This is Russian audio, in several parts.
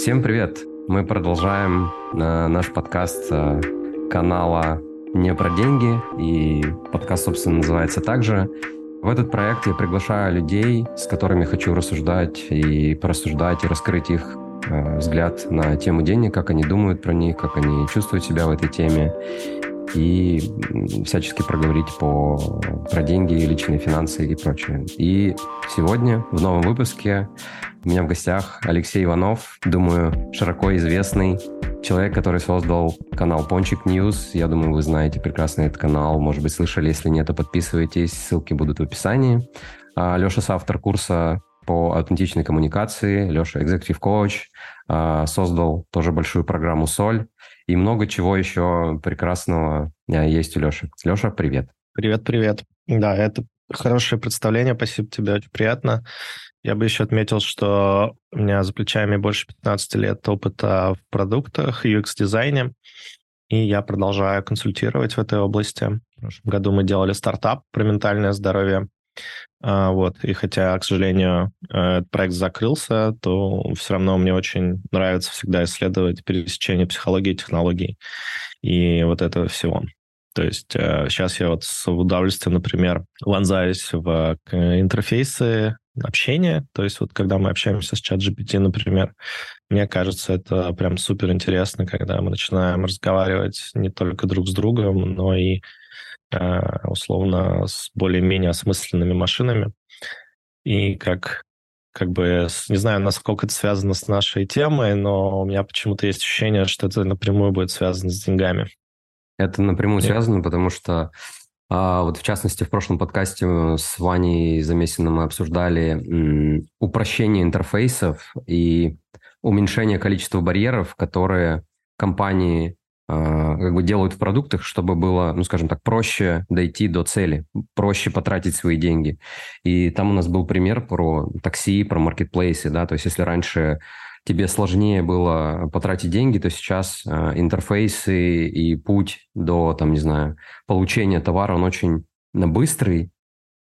Всем привет! Мы продолжаем э, наш подкаст э, канала «Не про деньги», и подкаст, собственно, называется также. В этот проект я приглашаю людей, с которыми хочу рассуждать и порассуждать, и раскрыть их э, взгляд на тему денег, как они думают про них, как они чувствуют себя в этой теме, и всячески проговорить по, про деньги, личные финансы и прочее. И сегодня в новом выпуске у меня в гостях Алексей Иванов, думаю, широко известный человек, который создал канал Пончик News. Я думаю, вы знаете прекрасно этот канал. Может быть, слышали. Если нет, то подписывайтесь. Ссылки будут в описании. А, Леша автор курса по аутентичной коммуникации. Леша executive coach. Создал тоже большую программу «Соль». И много чего еще прекрасного а, есть у Леши. Леша, привет. Привет, привет. Да, это хорошее представление. Спасибо тебе, очень приятно. Я бы еще отметил, что у меня за плечами больше 15 лет опыта в продуктах, UX-дизайне, и я продолжаю консультировать в этой области. В прошлом году мы делали стартап про ментальное здоровье. А, вот. И хотя, к сожалению, этот проект закрылся, то все равно мне очень нравится всегда исследовать пересечение психологии и технологий и вот этого всего. То есть сейчас э, я вот с удовольствием, например, вонзаюсь в интерфейсы общения. То есть вот когда мы общаемся с чат GPT, например, мне кажется, это прям супер интересно, когда мы начинаем разговаривать не только друг с другом, но и Э, условно с более-менее осмысленными машинами. И как как бы, не знаю, насколько это связано с нашей темой, но у меня почему-то есть ощущение, что это напрямую будет связано с деньгами. Это напрямую Нет. связано, потому что а, вот в частности в прошлом подкасте с Ваней Замесиным мы обсуждали упрощение интерфейсов и уменьшение количества барьеров, которые компании как бы делают в продуктах, чтобы было, ну, скажем так, проще дойти до цели, проще потратить свои деньги. И там у нас был пример про такси, про маркетплейсы, да, то есть если раньше тебе сложнее было потратить деньги, то сейчас э, интерфейсы и путь до, там, не знаю, получения товара, он очень быстрый,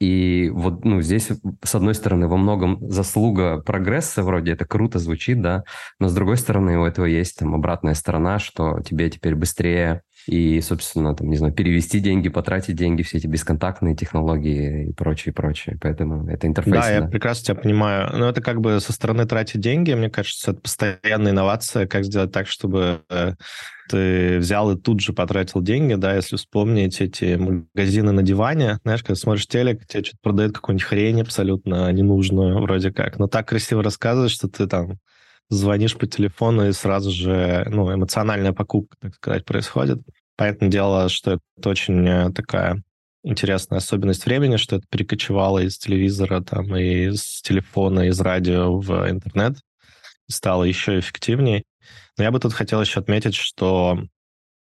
и вот ну, здесь, с одной стороны, во многом заслуга прогресса, вроде это круто звучит, да, но с другой стороны, у этого есть там обратная сторона, что тебе теперь быстрее и, собственно, там, не знаю, перевести деньги, потратить деньги, все эти бесконтактные технологии и прочее, прочее. Поэтому это интерфейс. Да, да, я прекрасно тебя понимаю. Но это как бы со стороны тратить деньги, мне кажется, это постоянная инновация, как сделать так, чтобы э, ты взял и тут же потратил деньги, да, если вспомнить эти магазины на диване, знаешь, когда смотришь телек, тебе что-то продают какую-нибудь хрень абсолютно ненужную вроде как, но так красиво рассказывают, что ты там звонишь по телефону, и сразу же ну, эмоциональная покупка, так сказать, происходит. Понятное дело, что это очень э, такая интересная особенность времени, что это перекочевало из телевизора там, и из телефона, из радио в интернет, стало еще эффективнее. Но я бы тут хотел еще отметить, что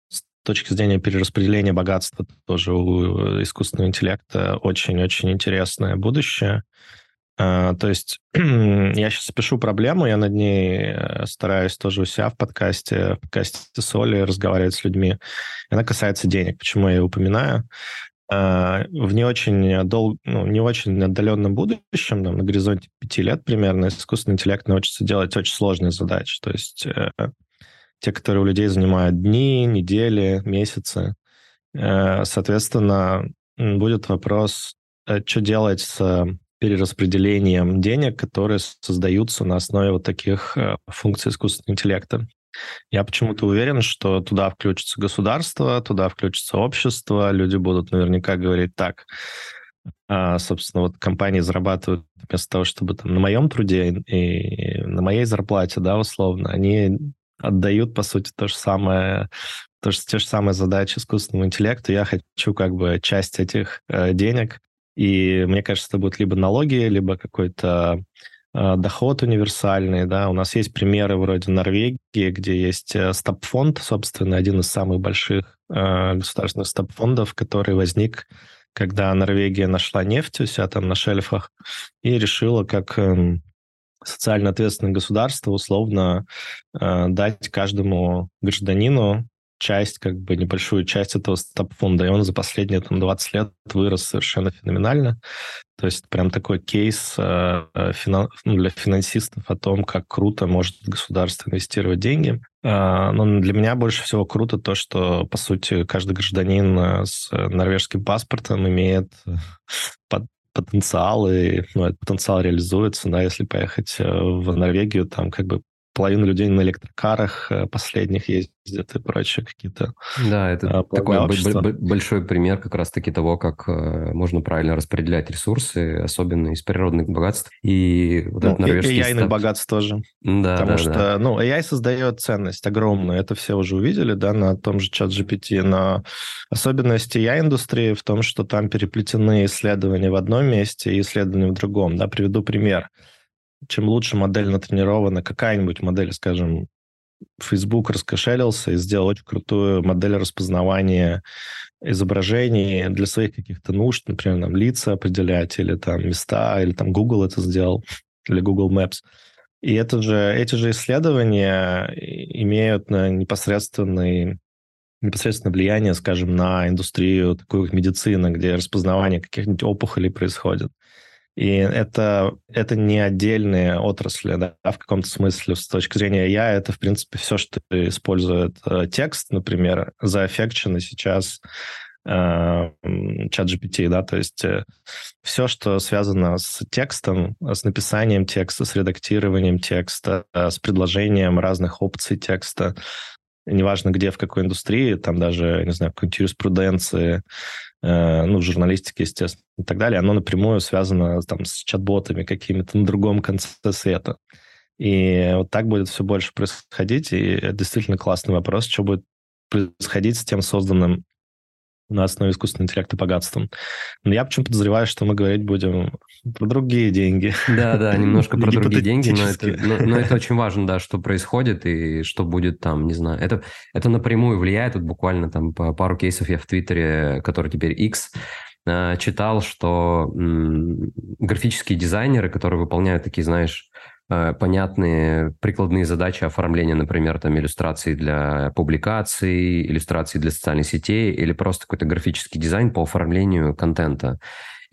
с точки зрения перераспределения богатства тоже у искусственного интеллекта очень-очень интересное будущее. Uh, то есть я сейчас пишу проблему, я над ней э, стараюсь тоже у себя в подкасте, в подкасте Соли разговаривать с людьми. Она касается денег. Почему я ее упоминаю? Uh, в не очень, дол... ну, не очень отдаленном будущем, там, на горизонте пяти лет примерно, искусственный интеллект научится делать очень сложные задачи. То есть uh, те, которые у людей занимают дни, недели, месяцы. Соответственно, будет вопрос, что делать с перераспределением денег, которые создаются на основе вот таких э, функций искусственного интеллекта. Я почему-то уверен, что туда включится государство, туда включится общество, люди будут наверняка говорить так, а, собственно, вот компании зарабатывают вместо того, чтобы там на моем труде и на моей зарплате, да, условно, они отдают, по сути, то же самое, то, же, те же самые задачи искусственному интеллекту. Я хочу как бы часть этих э, денег и мне кажется, это будут либо налоги, либо какой-то э, доход универсальный, да, у нас есть примеры вроде Норвегии, где есть э, стоп-фонд, собственно, один из самых больших э, государственных стоп-фондов, который возник, когда Норвегия нашла нефть у себя там на шельфах и решила, как э, социально ответственное государство условно э, дать каждому гражданину часть, как бы небольшую часть этого стартап-фонда, и он за последние там 20 лет вырос совершенно феноменально. То есть прям такой кейс э, финан, ну, для финансистов о том, как круто может государство инвестировать деньги. Э, но для меня больше всего круто то, что, по сути, каждый гражданин с норвежским паспортом имеет под, потенциал, и ну, этот потенциал реализуется, да, если поехать в Норвегию, там как бы половина людей на электрокарах э, последних ездят и прочие какие-то Да, это а, такой большой пример как раз-таки того, как э, можно правильно распределять ресурсы, особенно из природных богатств. И вот ну, этот норвежский... И AI богатств тоже. Да, Потому да, что, да. ну, AI создает ценность огромную, это все уже увидели, да, на том же чат GPT, но особенность AI-индустрии в том, что там переплетены исследования в одном месте и исследования в другом, да, приведу пример чем лучше модель натренирована, какая-нибудь модель, скажем, Facebook раскошелился и сделал очень крутую модель распознавания изображений для своих каких-то нужд, например, там лица определять, или там места, или там Google это сделал, или Google Maps. И это же, эти же исследования имеют на непосредственный непосредственное влияние, скажем, на индустрию такую как медицина, где распознавание каких-нибудь опухолей происходит. И это, это не отдельные отрасли, да, в каком-то смысле. С точки зрения я, это, в принципе, все, что использует э, текст, например, заэффекчено сейчас э, чат GPT, да, то есть э, все, что связано с текстом, с написанием текста, с редактированием текста, э, с предложением разных опций текста, неважно где, в какой индустрии, там даже, не знаю, в какой-нибудь юриспруденции, э, ну, в журналистике, естественно, и так далее, оно напрямую связано там с чат-ботами какими-то на другом конце света. И вот так будет все больше происходить, и это действительно классный вопрос, что будет происходить с тем созданным на основе искусственного интеллекта богатством. Но я почему подозреваю, что мы говорить будем про другие деньги. Да, да, немножко про другие деньги, но это, но, но это очень важно, да, что происходит и что будет там, не знаю. Это, это напрямую влияет, вот буквально там по пару кейсов я в Твиттере, который теперь X, э, читал, что графические дизайнеры, которые выполняют такие, знаешь, понятные прикладные задачи оформления, например, там иллюстрации для публикаций, иллюстрации для социальных сетей или просто какой-то графический дизайн по оформлению контента.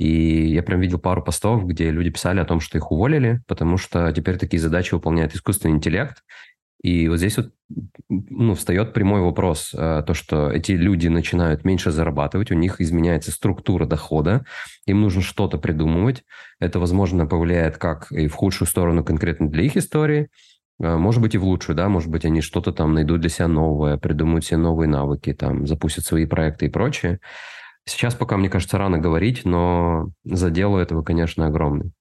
И я прям видел пару постов, где люди писали о том, что их уволили, потому что теперь такие задачи выполняет искусственный интеллект, и вот здесь вот ну, встает прямой вопрос, э, то, что эти люди начинают меньше зарабатывать, у них изменяется структура дохода, им нужно что-то придумывать. Это, возможно, повлияет как и в худшую сторону конкретно для их истории, э, может быть, и в лучшую, да, может быть, они что-то там найдут для себя новое, придумают себе новые навыки, там, запустят свои проекты и прочее. Сейчас пока, мне кажется, рано говорить, но задел у этого, конечно, огромный.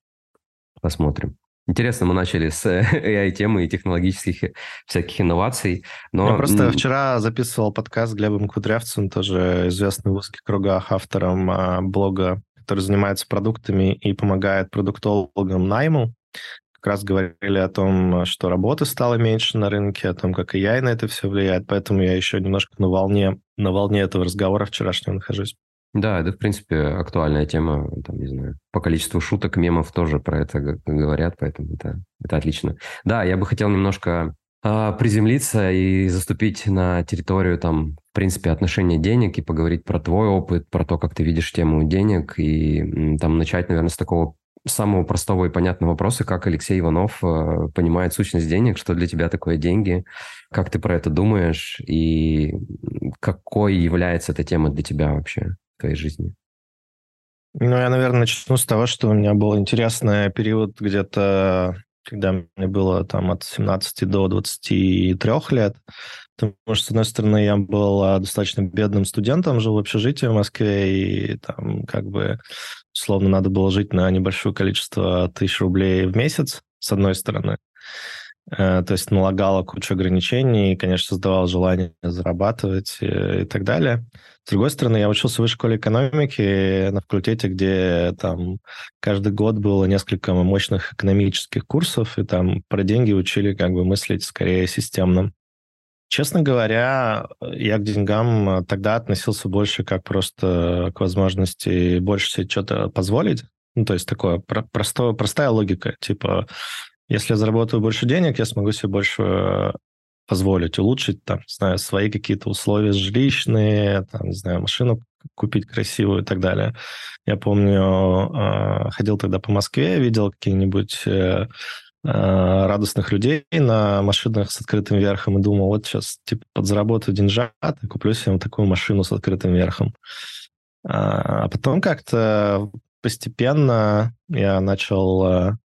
Посмотрим. Интересно, мы начали с AI-темы и технологических всяких инноваций. Но... Я просто вчера записывал подкаст с Глебом Кудрявцем, тоже известный в узких кругах автором а, блога, который занимается продуктами и помогает продуктологам найму. Как раз говорили о том, что работы стало меньше на рынке, о том, как AI на это все влияет. Поэтому я еще немножко на волне, на волне этого разговора вчерашнего нахожусь. Да, это, в принципе, актуальная тема, там, не знаю, по количеству шуток, мемов тоже про это говорят, поэтому это, это отлично. Да, я бы хотел немножко а, приземлиться и заступить на территорию, там, в принципе, отношения денег и поговорить про твой опыт, про то, как ты видишь тему денег, и там начать, наверное, с такого самого простого и понятного вопроса, как Алексей Иванов э, понимает сущность денег, что для тебя такое деньги, как ты про это думаешь, и какой является эта тема для тебя вообще? Твоей жизни? Ну, я, наверное, начну с того, что у меня был интересный период где-то, когда мне было там от 17 до 23 лет. Потому что, с одной стороны, я был а, достаточно бедным студентом, жил в общежитии в Москве, и там как бы, условно, надо было жить на небольшое количество тысяч рублей в месяц, с одной стороны. Э, то есть налагала кучу ограничений и, конечно, создавала желание зарабатывать и, э, и так далее. С другой стороны, я учился в высшей школе экономики на факультете, где там каждый год было несколько мощных экономических курсов, и там про деньги учили как бы мыслить скорее системно. Честно говоря, я к деньгам тогда относился больше как просто к возможности больше себе что-то позволить. Ну, то есть такое простое, простая логика. Типа, если я заработаю больше денег, я смогу себе больше позволить улучшить, там, не знаю, свои какие-то условия жилищные, там, не знаю, машину купить красивую и так далее. Я помню, э, ходил тогда по Москве, видел какие-нибудь э, радостных людей на машинах с открытым верхом и думал, вот сейчас типа подзаработаю деньжат и куплю себе вот такую машину с открытым верхом. А потом как-то постепенно я начал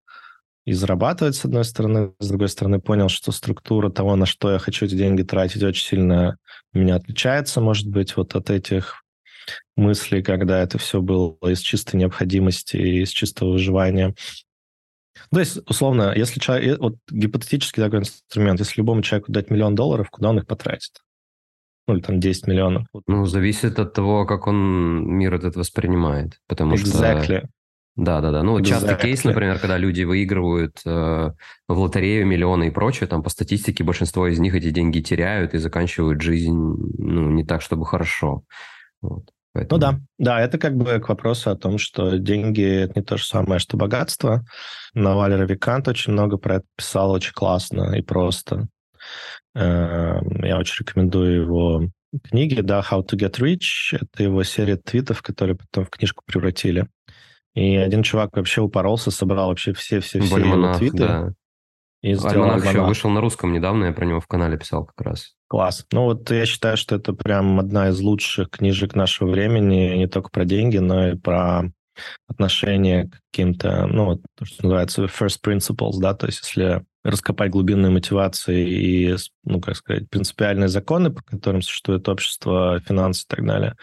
и зарабатывать, с одной стороны, с другой стороны, понял, что структура того, на что я хочу эти деньги тратить, очень сильно меня отличается, может быть, вот от этих мыслей, когда это все было из чистой необходимости, из чистого выживания. То есть, условно, если человек, вот гипотетически такой инструмент, если любому человеку дать миллион долларов, куда он их потратит? Ну, или там 10 миллионов. Ну, зависит от того, как он мир этот воспринимает. Потому exactly. что да, да, да. Ну, частый кейс, например, когда люди выигрывают э, в лотерею миллионы и прочее, там по статистике большинство из них эти деньги теряют и заканчивают жизнь, ну, не так, чтобы хорошо. Вот. Поэтому... Ну да, да, это как бы к вопросу о том, что деньги – это не то же самое, что богатство. Наваль Равикант очень много про это писал, очень классно и просто. Эм, я очень рекомендую его книги, да, How to Get Rich. Это его серия твитов, которые потом в книжку превратили. И один чувак вообще упоролся, собрал вообще все-все-все его твиты. Да. И сделал Альманах еще вышел на русском недавно, я про него в канале писал как раз. Класс. Ну вот я считаю, что это прям одна из лучших книжек нашего времени, не только про деньги, но и про отношение к каким-то, ну, то, что называется first principles, да, то есть если раскопать глубинные мотивации и, ну, как сказать, принципиальные законы, по которым существует общество, финансы и так далее,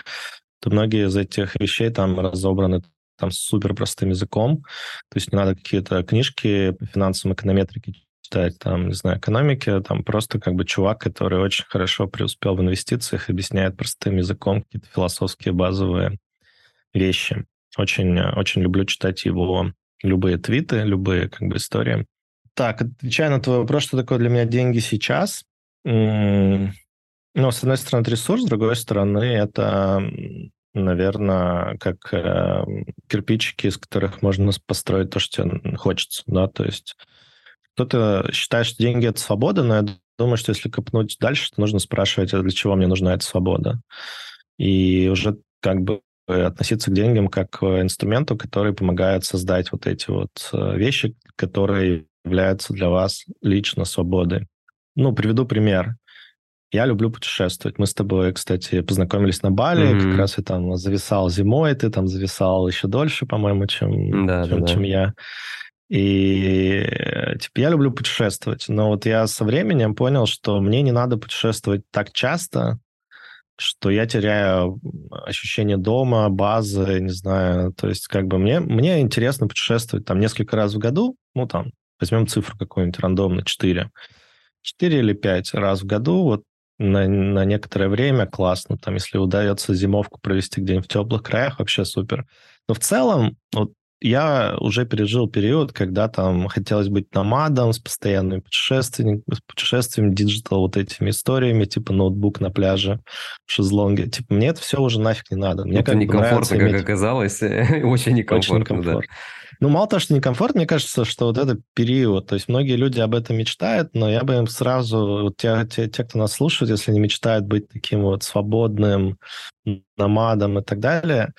то многие из этих вещей там разобраны там супер простым языком. То есть не надо какие-то книжки по финансам, эконометрике читать, там, не знаю, экономики, там просто как бы чувак, который очень хорошо преуспел в инвестициях, объясняет простым языком какие-то философские базовые вещи. Очень, очень люблю читать его любые твиты, любые как бы истории. Так, отвечая на твой вопрос, что такое для меня деньги сейчас? Ну, с одной стороны, это ресурс, с другой стороны, это наверное, как э, кирпичики, из которых можно построить то, что тебе хочется, да, то есть кто-то считает, что деньги — это свобода, но я думаю, что если копнуть дальше, то нужно спрашивать, а для чего мне нужна эта свобода? И уже как бы относиться к деньгам как к инструменту, который помогает создать вот эти вот э, вещи, которые являются для вас лично свободой. Ну, приведу пример. Я люблю путешествовать. Мы с тобой, кстати, познакомились на Бали. Mm-hmm. Как раз я там зависал зимой, ты там зависал еще дольше, по-моему, чем, да, чем, да, чем да. я. И типа я люблю путешествовать, но вот я со временем понял, что мне не надо путешествовать так часто, что я теряю ощущение дома, базы, не знаю. То есть как бы мне, мне интересно путешествовать там несколько раз в году, ну там, возьмем цифру какую-нибудь рандомно, 4. 4 или 5 раз в году, вот на, на некоторое время классно. Там, если удается зимовку провести где-нибудь в теплых краях, вообще супер. Но в целом, вот я уже пережил период, когда там хотелось быть номадом с постоянными путешествиями, с путешествиями, digital вот этими историями, типа ноутбук на пляже, в шезлонге. Типа мне это все уже нафиг не надо. Мне это некомфортно, как иметь... оказалось. очень некомфортно, очень некомфортно. Да. Ну, мало того, что некомфортно, мне кажется, что вот этот период, то есть многие люди об этом мечтают, но я бы им сразу, вот те, те, те, кто нас слушает, если они мечтают быть таким вот свободным номадом и так далее,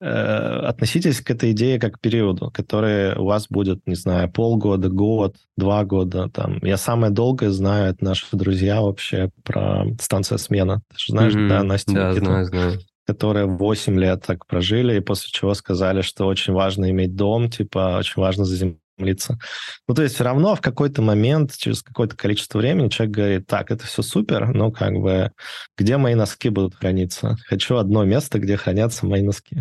э, относитесь к этой идее как к периоду, который у вас будет, не знаю, полгода, год, два года. Там. Я самое долгое знаю, это наши друзья вообще про станция смена. Ты же знаешь, mm-hmm. да, Настя? Да, Никита? знаю, знаю которые 8 лет так прожили, и после чего сказали, что очень важно иметь дом, типа, очень важно заземлиться. Ну, то есть все равно в какой-то момент, через какое-то количество времени человек говорит, так, это все супер, но как бы где мои носки будут храниться? Хочу одно место, где хранятся мои носки.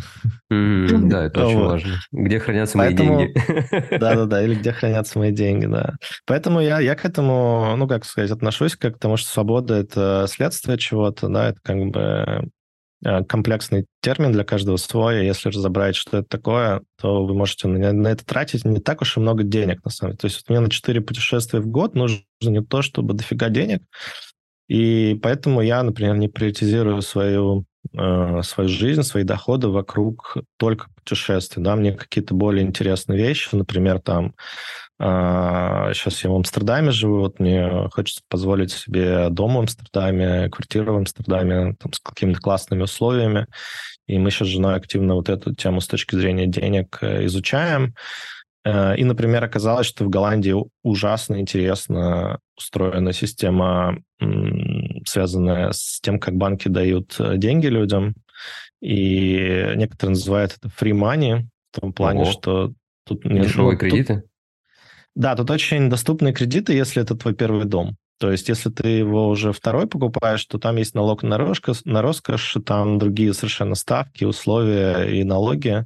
да, это очень важно. Где хранятся мои деньги. Да-да-да, или где хранятся мои деньги, да. Поэтому я, я к этому, ну, как сказать, отношусь как к тому, что свобода — это следствие чего-то, да, это как бы комплексный термин для каждого свой. Если разобрать, что это такое, то вы можете на, на это тратить не так уж и много денег, на самом деле. То есть вот мне на 4 путешествия в год нужно не то, чтобы дофига денег, и поэтому я, например, не приоритизирую свою э, свою жизнь, свои доходы вокруг только путешествий, да, мне какие-то более интересные вещи, например, там, э, сейчас я в Амстердаме живу, вот мне хочется позволить себе дом в Амстердаме, квартиру в Амстердаме, там, с какими-то классными условиями, и мы сейчас с женой активно вот эту тему с точки зрения денег э, изучаем, и, например, оказалось, что в Голландии ужасно интересно устроена система, связанная с тем, как банки дают э, деньги людям. И некоторые называют это free money, в том плане, Ого. что тут... Дешевые ну, кредиты? Тут, да, тут очень доступные кредиты, если это твой первый дом. То есть, если ты его уже второй покупаешь, то там есть налог на роскошь, на роскошь там другие совершенно ставки, условия и налоги.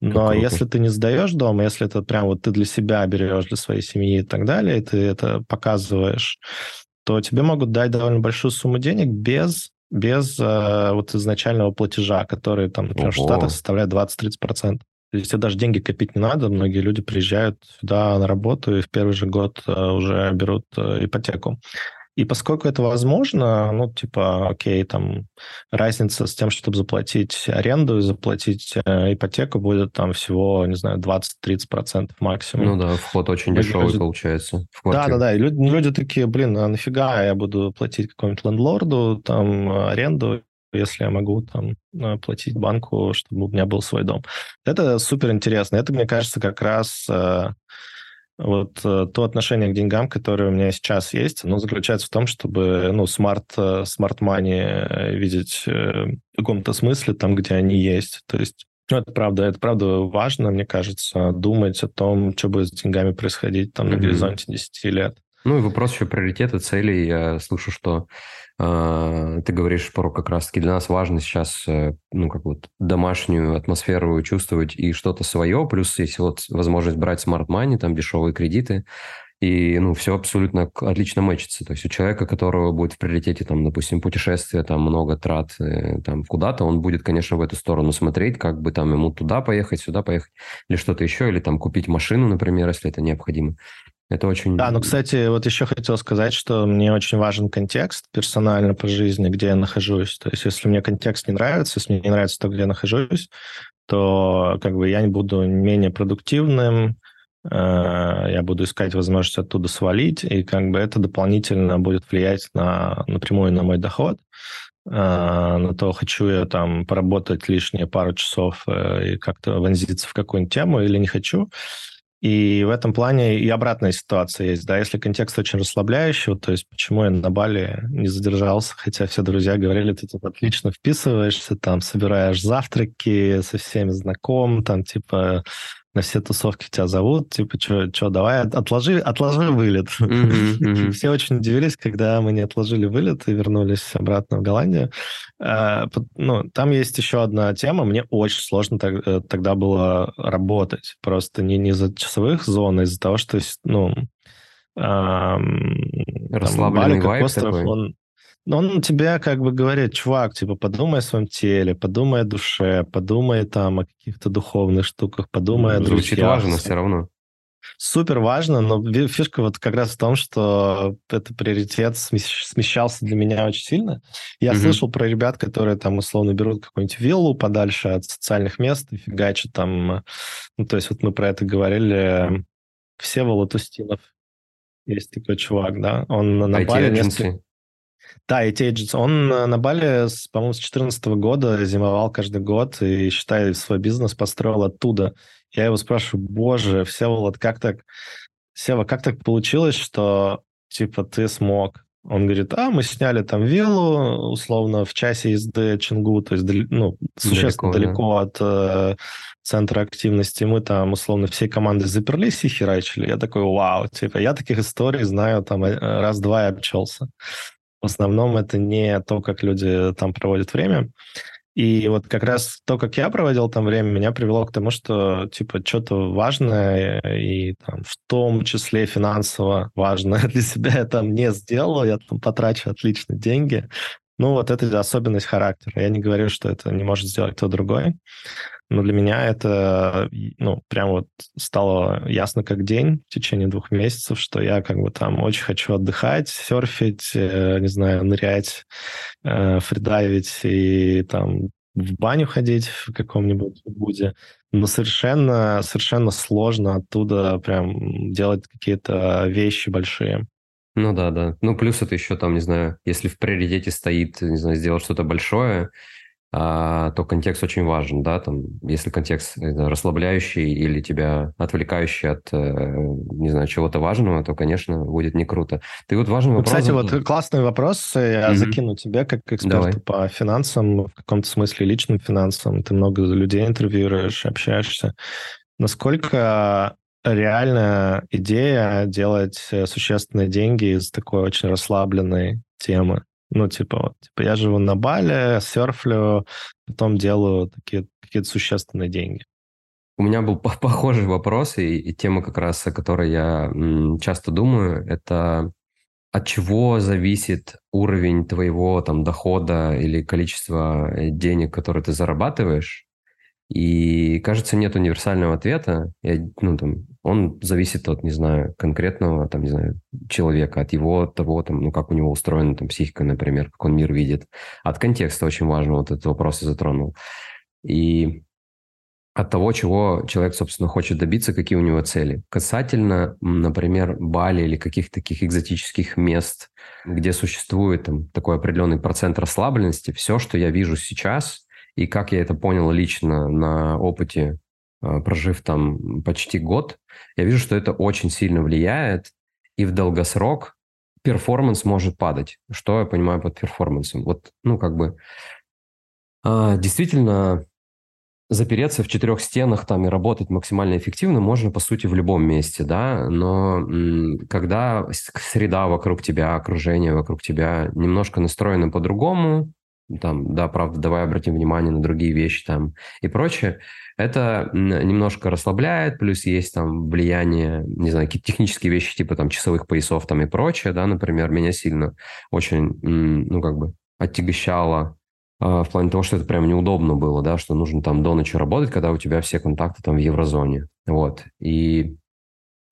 Но Какого? если ты не сдаешь дом, если это прям вот ты для себя берешь, для своей семьи и так далее, и ты это показываешь, то тебе могут дать довольно большую сумму денег без без э, вот изначального платежа, который там, например, Ого. в Штатах составляет 20-30%. То есть тебе даже деньги копить не надо. Многие люди приезжают сюда на работу и в первый же год э, уже берут э, ипотеку. И поскольку это возможно, ну, типа, окей, там разница с тем, чтобы заплатить аренду и заплатить э, ипотеку будет там всего, не знаю, 20-30% максимум. Ну да, вход очень люди дешевый люди... получается. Да-да-да, и люди, люди такие, блин, а нафига я буду платить какому-нибудь лендлорду там аренду, если я могу там э, платить банку, чтобы у меня был свой дом. Это супер интересно. Это, мне кажется, как раз э, вот э, то отношение к деньгам, которое у меня сейчас есть, оно заключается в том, чтобы ну, смарт, smart money видеть в каком-то смысле там, где они есть. То есть ну, это правда, это правда важно, мне кажется, думать о том, что будет с деньгами происходить там mm-hmm. на горизонте 10 лет. Ну и вопрос еще приоритета, целей. Я слышу, что ты говоришь про как раз-таки для нас важно сейчас, э, ну, как вот домашнюю атмосферу чувствовать и что-то свое, плюс есть вот возможность брать smart money, там дешевые кредиты, и, ну, все абсолютно отлично мэчится. То есть у человека, которого будет в приоритете, там, допустим, путешествие, там, много трат, э, там, куда-то, он будет, конечно, в эту сторону смотреть, как бы там ему туда поехать, сюда поехать, или что-то еще, или там купить машину, например, если это необходимо. Это очень... Да, ну, кстати, вот еще хотел сказать, что мне очень важен контекст персонально по жизни, где я нахожусь. То есть если мне контекст не нравится, если мне не нравится то, где я нахожусь, то как бы я не буду менее продуктивным, э, я буду искать возможность оттуда свалить, и как бы это дополнительно будет влиять на, напрямую на мой доход, э, на то, хочу я там поработать лишние пару часов э, и как-то вонзиться в какую-нибудь тему или не хочу. И в этом плане и обратная ситуация есть, да, если контекст очень расслабляющий, то есть почему я на Бали не задержался, хотя все друзья говорили, ты тут отлично вписываешься, там, собираешь завтраки, со всеми знаком, там, типа, на все тусовки тебя зовут, типа, что, давай, отложи, отложи вылет. Mm-hmm, mm-hmm. Все очень удивились, когда мы не отложили вылет и вернулись обратно в Голландию. А, ну, там есть еще одна тема. Мне очень сложно э, тогда было работать. Просто не, не из-за часовых зон, а из-за того, что, ну, Расслабленный вайб остров, такой. Он, он тебе как бы говорит, чувак, типа, подумай о своем теле, подумай о душе, подумай там о каких-то духовных штуках, подумай ну, о Звучит друзьях. важно все равно. Супер важно, но фишка вот как раз в том, что этот приоритет смещался для меня очень сильно. Я mm-hmm. слышал про ребят, которые там условно берут какую-нибудь виллу подальше от социальных мест и фигачат там. Ну, то есть вот мы про это говорили. Все Устинов. Есть такой чувак, да? Он на Бали несколько... Да, и Тейджис, он на Бали, по-моему, с 2014 года зимовал каждый год и, считай, свой бизнес построил оттуда. Я его спрашиваю, боже, Всеволод, как так... Сева, как так получилось, что, типа, ты смог? Он говорит, а, мы сняли там виллу, условно, в часе езды Чингу, то есть, ну, существенно далеко, далеко от э, центра активности. Мы там, условно, всей командой заперлись и херачили. Я такой, вау, типа, я таких историй знаю там э, раз-два и обчелся. В основном это не то, как люди там проводят время. И вот как раз то, как я проводил там время, меня привело к тому, что, типа, что-то важное и там, в том числе финансово важное для себя я там не сделал, я там потрачу отличные деньги. Ну, вот это особенность характера. Я не говорю, что это не может сделать кто другой. Но для меня это, ну, прям вот стало ясно как день в течение двух месяцев, что я как бы там очень хочу отдыхать, серфить, э, не знаю, нырять, э, фридайвить и там в баню ходить в каком-нибудь буде, но совершенно, совершенно сложно оттуда прям делать какие-то вещи большие. Ну да, да. Ну плюс это еще там, не знаю, если в приоритете стоит, не знаю, сделать что-то большое, а, то контекст очень важен, да, там, если контекст знаю, расслабляющий или тебя отвлекающий от, э, не знаю, чего-то важного, то, конечно, будет не круто. Ты вот важный ну, вопрос... Кстати, вот классный вопрос, я mm-hmm. закину тебе как эксперту Давай. по финансам, в каком-то смысле личным финансам, ты много людей интервьюируешь, общаешься. Насколько реальная идея делать э, существенные деньги из такой очень расслабленной темы? Ну, типа, вот, типа, я живу на Бали, серфлю, потом делаю такие какие-то существенные деньги. У меня был похожий вопрос, и, и тема как раз, о которой я часто думаю, это от чего зависит уровень твоего там дохода или количество э, денег, которые ты зарабатываешь, и, кажется, нет универсального ответа. Я, ну, там, он зависит от, не знаю, конкретного, там, не знаю, человека, от его того, там, ну, как у него устроена там психика, например, как он мир видит. От контекста очень важно, вот этот вопрос я затронул. И от того, чего человек, собственно, хочет добиться, какие у него цели. Касательно, например, Бали или каких-то таких экзотических мест, где существует там, такой определенный процент расслабленности, все, что я вижу сейчас – и как я это понял лично на опыте, а, прожив там почти год, я вижу, что это очень сильно влияет, и в долгосрок перформанс может падать. Что я понимаю под перформансом? Вот, ну, как бы, а, действительно, запереться в четырех стенах там и работать максимально эффективно можно, по сути, в любом месте, да, но когда среда вокруг тебя, окружение вокруг тебя немножко настроено по-другому, там, да, правда, давай обратим внимание на другие вещи там и прочее, это немножко расслабляет, плюс есть там влияние, не знаю, какие-то технические вещи типа там часовых поясов там и прочее, да, например, меня сильно очень, ну, как бы отягощало а, в плане того, что это прям неудобно было, да, что нужно там до ночи работать, когда у тебя все контакты там в еврозоне, вот, и,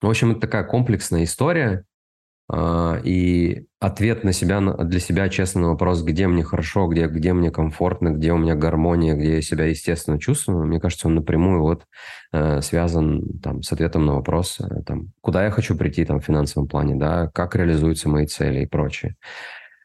в общем, это такая комплексная история, и ответ на себя, для себя честно на вопрос, где мне хорошо, где, где мне комфортно, где у меня гармония, где я себя естественно чувствую, мне кажется, он напрямую вот э, связан там, с ответом на вопрос, э, там, куда я хочу прийти там, в финансовом плане, да, как реализуются мои цели и прочее.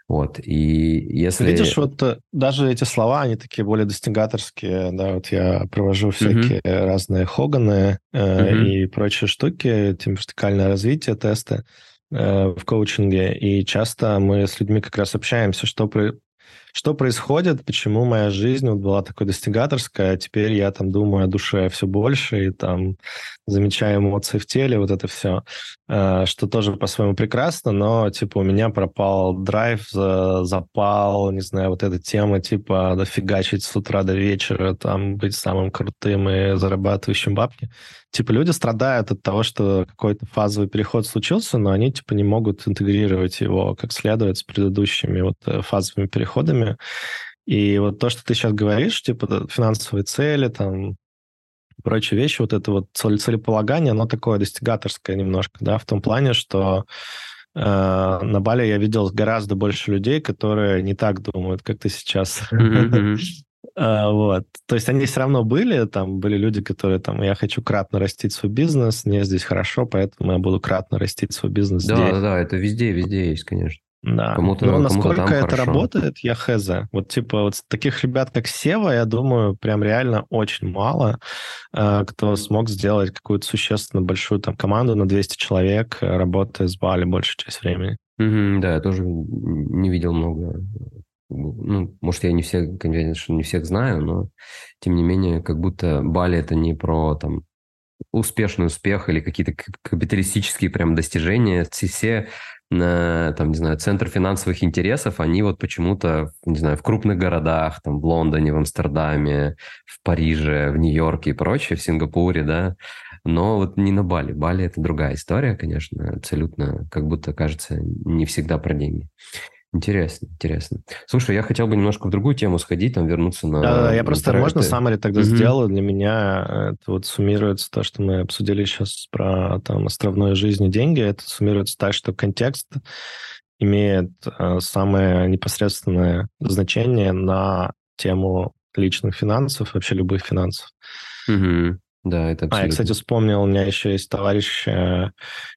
Вот, и если... Видишь, вот э, даже эти слова, они такие более достигаторские, да, вот я провожу всякие uh-huh. разные Хоганы э, uh-huh. и прочие штуки, тем вертикальное развитие, тесты, в коучинге, и часто мы с людьми как раз общаемся, что, при, что происходит, почему моя жизнь вот была такой достигаторская, а теперь я там думаю о душе все больше и там замечаю эмоции в теле, вот это все, э, что тоже по-своему прекрасно, но типа у меня пропал драйв, запал, не знаю, вот эта тема типа дофигачить с утра до вечера, там быть самым крутым и зарабатывающим бабки. Типа люди страдают от того, что какой-то фазовый переход случился, но они типа не могут интегрировать его как следует с предыдущими вот э, фазовыми переходами. И вот то, что ты сейчас говоришь, типа финансовые цели, там, прочие вещи, вот это вот целеполагание, оно такое достигаторское немножко, да, в том плане, что э, на Бали я видел гораздо больше людей, которые не так думают, как ты сейчас. Mm-hmm. Uh, вот. То есть они все равно были, там были люди, которые там, я хочу кратно растить свой бизнес, мне здесь хорошо, поэтому я буду кратно растить свой бизнес да, здесь. Да, да, это везде, везде есть, конечно. Да. Кому-то, Но насколько кому это хорошо. работает, я хз. Вот типа вот таких ребят, как Сева, я думаю, прям реально очень мало, э, кто смог сделать какую-то существенно большую там команду на 200 человек, э, работая с Бали большую часть времени. Mm-hmm, да, я тоже не видел много. Ну, может, я не всех, конечно, не всех знаю, но тем не менее, как будто Бали это не про там успешный успех или какие-то капиталистические прям достижения. Все на, там, не знаю, центр финансовых интересов, они вот почему-то, не знаю, в крупных городах, там, в Лондоне, в Амстердаме, в Париже, в Нью-Йорке и прочее, в Сингапуре, да, но вот не на Бали. Бали – это другая история, конечно, абсолютно, как будто, кажется, не всегда про деньги. Интересно, интересно. Слушай, я хотел бы немножко в другую тему сходить, там вернуться на... Да, я просто, на можно саммари тогда mm-hmm. сделаю? Для меня это вот суммируется то, что мы обсудили сейчас про там островную жизнь и деньги. Это суммируется так, что контекст имеет э, самое непосредственное значение на тему личных финансов, вообще любых финансов. Mm-hmm. Да, это абсолютно. А, я, кстати, вспомнил, у меня еще есть товарищ э,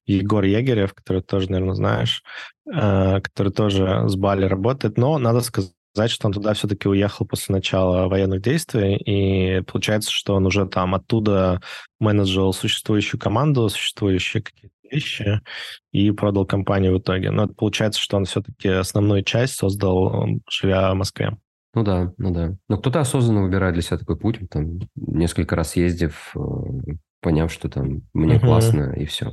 Егор Егерев, который тоже, наверное, знаешь, э, который тоже с Бали работает, но надо сказать, что он туда все-таки уехал после начала военных действий, и получается, что он уже там оттуда менеджил существующую команду, существующие какие-то вещи, и продал компанию в итоге. Но это получается, что он все-таки основную часть создал, живя в Москве. Ну да, ну да. Но кто-то осознанно выбирает для себя такой путь, там, несколько раз ездив, э, поняв, что там мне uh-huh. классно, и все.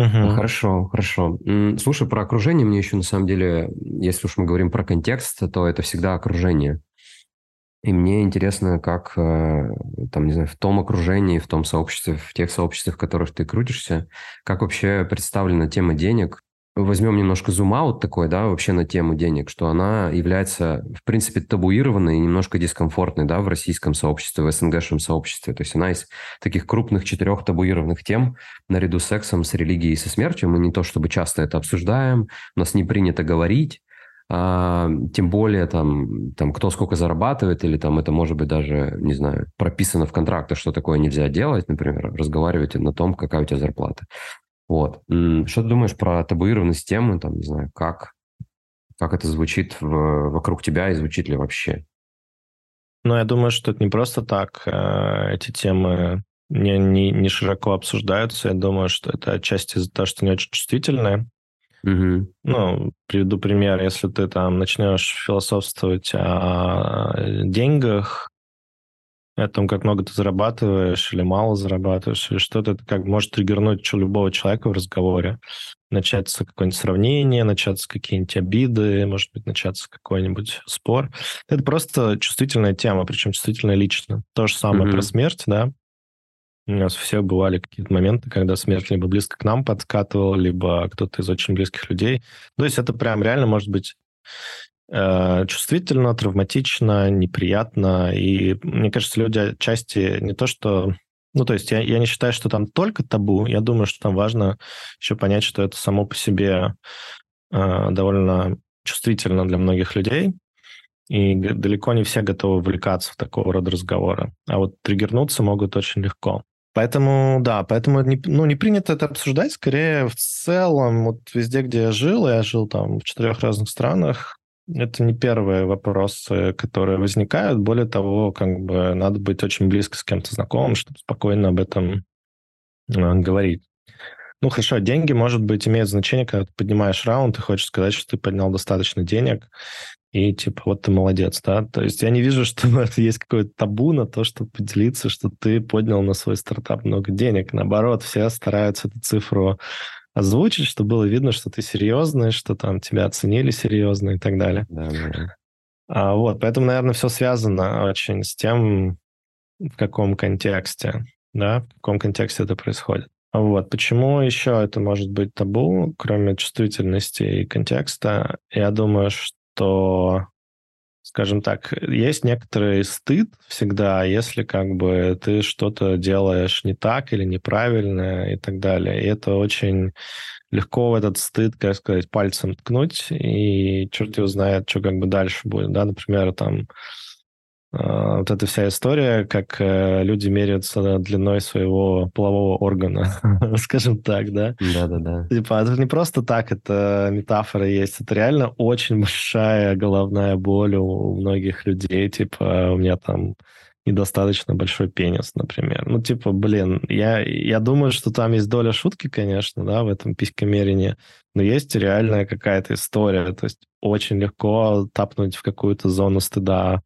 Uh-huh. Ну, хорошо, хорошо. Слушай, про окружение мне еще на самом деле, если уж мы говорим про контекст, то это всегда окружение. И мне интересно, как, э, там, не знаю, в том окружении, в том сообществе, в тех сообществах, в которых ты крутишься, как вообще представлена тема денег, возьмем немножко зум-аут такой, да, вообще на тему денег, что она является, в принципе, табуированной и немножко дискомфортной, да, в российском сообществе, в СНГшном сообществе. То есть она из таких крупных четырех табуированных тем, наряду с сексом, с религией и со смертью. Мы не то чтобы часто это обсуждаем, у нас не принято говорить, а, тем более там, там кто сколько зарабатывает, или там это может быть даже, не знаю, прописано в контрактах, что такое нельзя делать, например, разговаривать на том, какая у тебя зарплата. Вот. Что ты думаешь про табуированность темы, там, не знаю, как, как это звучит в, вокруг тебя и звучит ли вообще? Ну, я думаю, что это не просто так. Э, эти темы не, не, не широко обсуждаются. Я думаю, что это отчасти из-за того, что не очень чувствительные. Угу. Ну, приведу пример. Если ты там начнешь философствовать о деньгах, о том, как много ты зарабатываешь или мало зарабатываешь, или что-то, это как может триггернуть любого человека в разговоре. Начаться какое-нибудь сравнение, начаться какие-нибудь обиды, может быть, начаться какой-нибудь спор. Это просто чувствительная тема, причем чувствительная лично. То же самое mm-hmm. про смерть, да. У нас все бывали какие-то моменты, когда смерть либо близко к нам подкатывала, либо кто-то из очень близких людей. То есть это прям реально может быть чувствительно, травматично, неприятно. И мне кажется, люди отчасти не то, что... Ну, то есть я, я не считаю, что там только табу. Я думаю, что там важно еще понять, что это само по себе э, довольно чувствительно для многих людей. И далеко не все готовы вовлекаться в такого рода разговоры. А вот триггернуться могут очень легко. Поэтому, да, поэтому не, ну, не принято это обсуждать. Скорее, в целом, вот везде, где я жил, я жил там в четырех разных странах, это не первые вопросы, которые возникают. Более того, как бы надо быть очень близко с кем-то знакомым, чтобы спокойно об этом э, говорить. Ну, хорошо, деньги, может быть, имеют значение, когда ты поднимаешь раунд и хочешь сказать, что ты поднял достаточно денег, и типа вот ты молодец, да? То есть я не вижу, что есть какое-то табу на то, чтобы поделиться, что ты поднял на свой стартап много денег. Наоборот, все стараются эту цифру озвучить, чтобы было видно, что ты серьезный, что там тебя оценили серьезно и так далее. Да, да. А, вот, поэтому, наверное, все связано очень с тем, в каком контексте, да, в каком контексте это происходит. Вот, почему еще это может быть табу, кроме чувствительности и контекста? Я думаю, что скажем так, есть некоторый стыд всегда, если как бы ты что-то делаешь не так или неправильно и так далее. И это очень легко в этот стыд, как сказать, пальцем ткнуть, и черт его знает, что как бы дальше будет, да, например, там вот эта вся история, как э, люди меряются длиной своего полового органа, скажем так, да? Да-да-да. Типа, это не просто так, это метафора есть, это реально очень большая головная боль у многих людей, типа, у меня там недостаточно большой пенис, например. Ну, типа, блин, я, я думаю, что там есть доля шутки, конечно, да, в этом писькомерении, но есть реальная какая-то история, то есть очень легко тапнуть в какую-то зону стыда,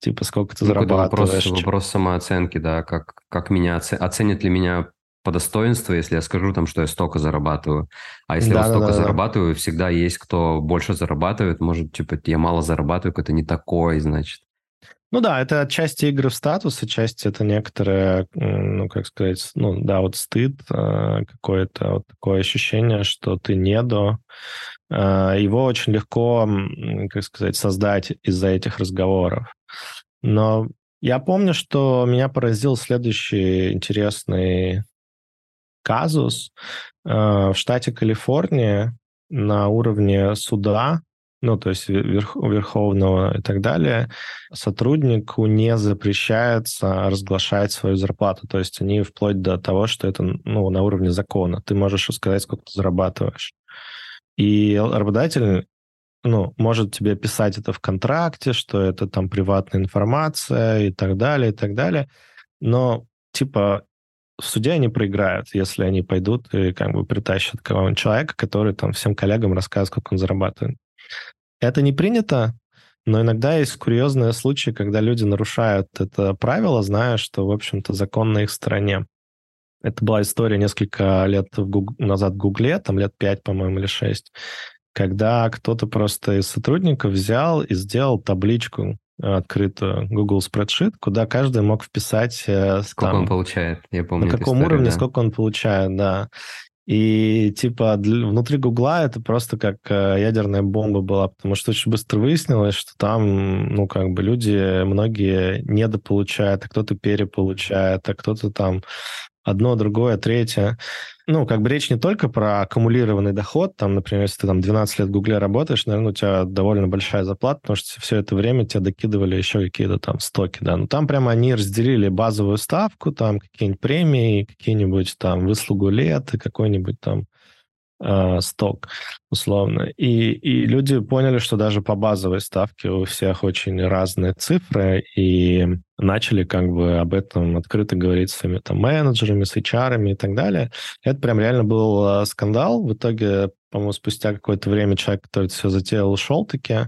Типа, сколько ты ну, зарабатываешь. Вопрос, вопрос самооценки, да, как, как меня оценят ли меня по достоинству, если я скажу там, что я столько зарабатываю. А если да, я столько да, да, зарабатываю, всегда есть кто больше зарабатывает. Может, типа, я мало зарабатываю, это не такой, значит. Ну да, это отчасти игры в статус, отчасти это некоторое, ну, как сказать, ну да, вот стыд, э, какое-то вот такое ощущение, что ты не до, его очень легко, как сказать, создать из-за этих разговоров. Но я помню, что меня поразил следующий интересный казус. В штате Калифорния на уровне суда ну, то есть верх, верховного и так далее, сотруднику не запрещается разглашать свою зарплату. То есть они вплоть до того, что это ну, на уровне закона. Ты можешь сказать, сколько ты зарабатываешь. И работодатель ну, может тебе писать это в контракте, что это там приватная информация и так далее, и так далее. Но, типа, в суде они проиграют, если они пойдут и как бы притащат кого-нибудь человека, который там всем коллегам рассказывает, сколько он зарабатывает. Это не принято, но иногда есть курьезные случаи, когда люди нарушают это правило, зная, что, в общем-то, закон на их стороне. Это была история несколько лет в Гуг... назад в Гугле, там лет пять, по-моему, или шесть, когда кто-то просто из сотрудников взял и сделал табличку открытую Google Spreadsheet, куда каждый мог вписать... Э, сколько там, он получает, я помню. На каком историю, уровне, да. сколько он получает, да. И типа для, внутри Гугла это просто как э, ядерная бомба была, потому что очень быстро выяснилось, что там, ну, как бы люди, многие недополучают, а кто-то переполучает, а кто-то там одно, другое, третье. Ну, как бы речь не только про аккумулированный доход, там, например, если ты там 12 лет в Гугле работаешь, наверное, у тебя довольно большая зарплата, потому что все это время тебе докидывали еще какие-то там стоки, да. Но там прямо они разделили базовую ставку, там какие-нибудь премии, какие-нибудь там выслугу лет и какой-нибудь там э, сток, условно. И, и люди поняли, что даже по базовой ставке у всех очень разные цифры, и начали как бы об этом открыто говорить с своими там менеджерами, с HR и так далее. Это прям реально был э, скандал. В итоге, по-моему, спустя какое-то время человек, который это все затеял, ушел таки,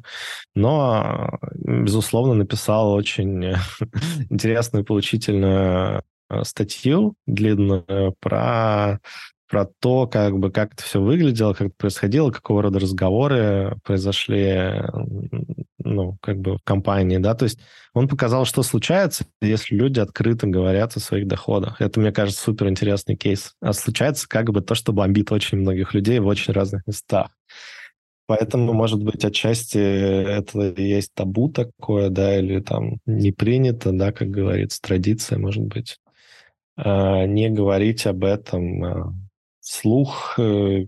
но, безусловно, написал очень интересную, поучительную э, статью длинную про про то, как бы как это все выглядело, как это происходило, какого рода разговоры произошли, ну, как бы в компании, да, то есть он показал, что случается, если люди открыто говорят о своих доходах. Это, мне кажется, супер интересный кейс. А случается как бы то, что бомбит очень многих людей в очень разных местах. Поэтому, может быть, отчасти это есть табу такое, да, или там не принято, да, как говорится, традиция, может быть, а, не говорить об этом а, слух, э,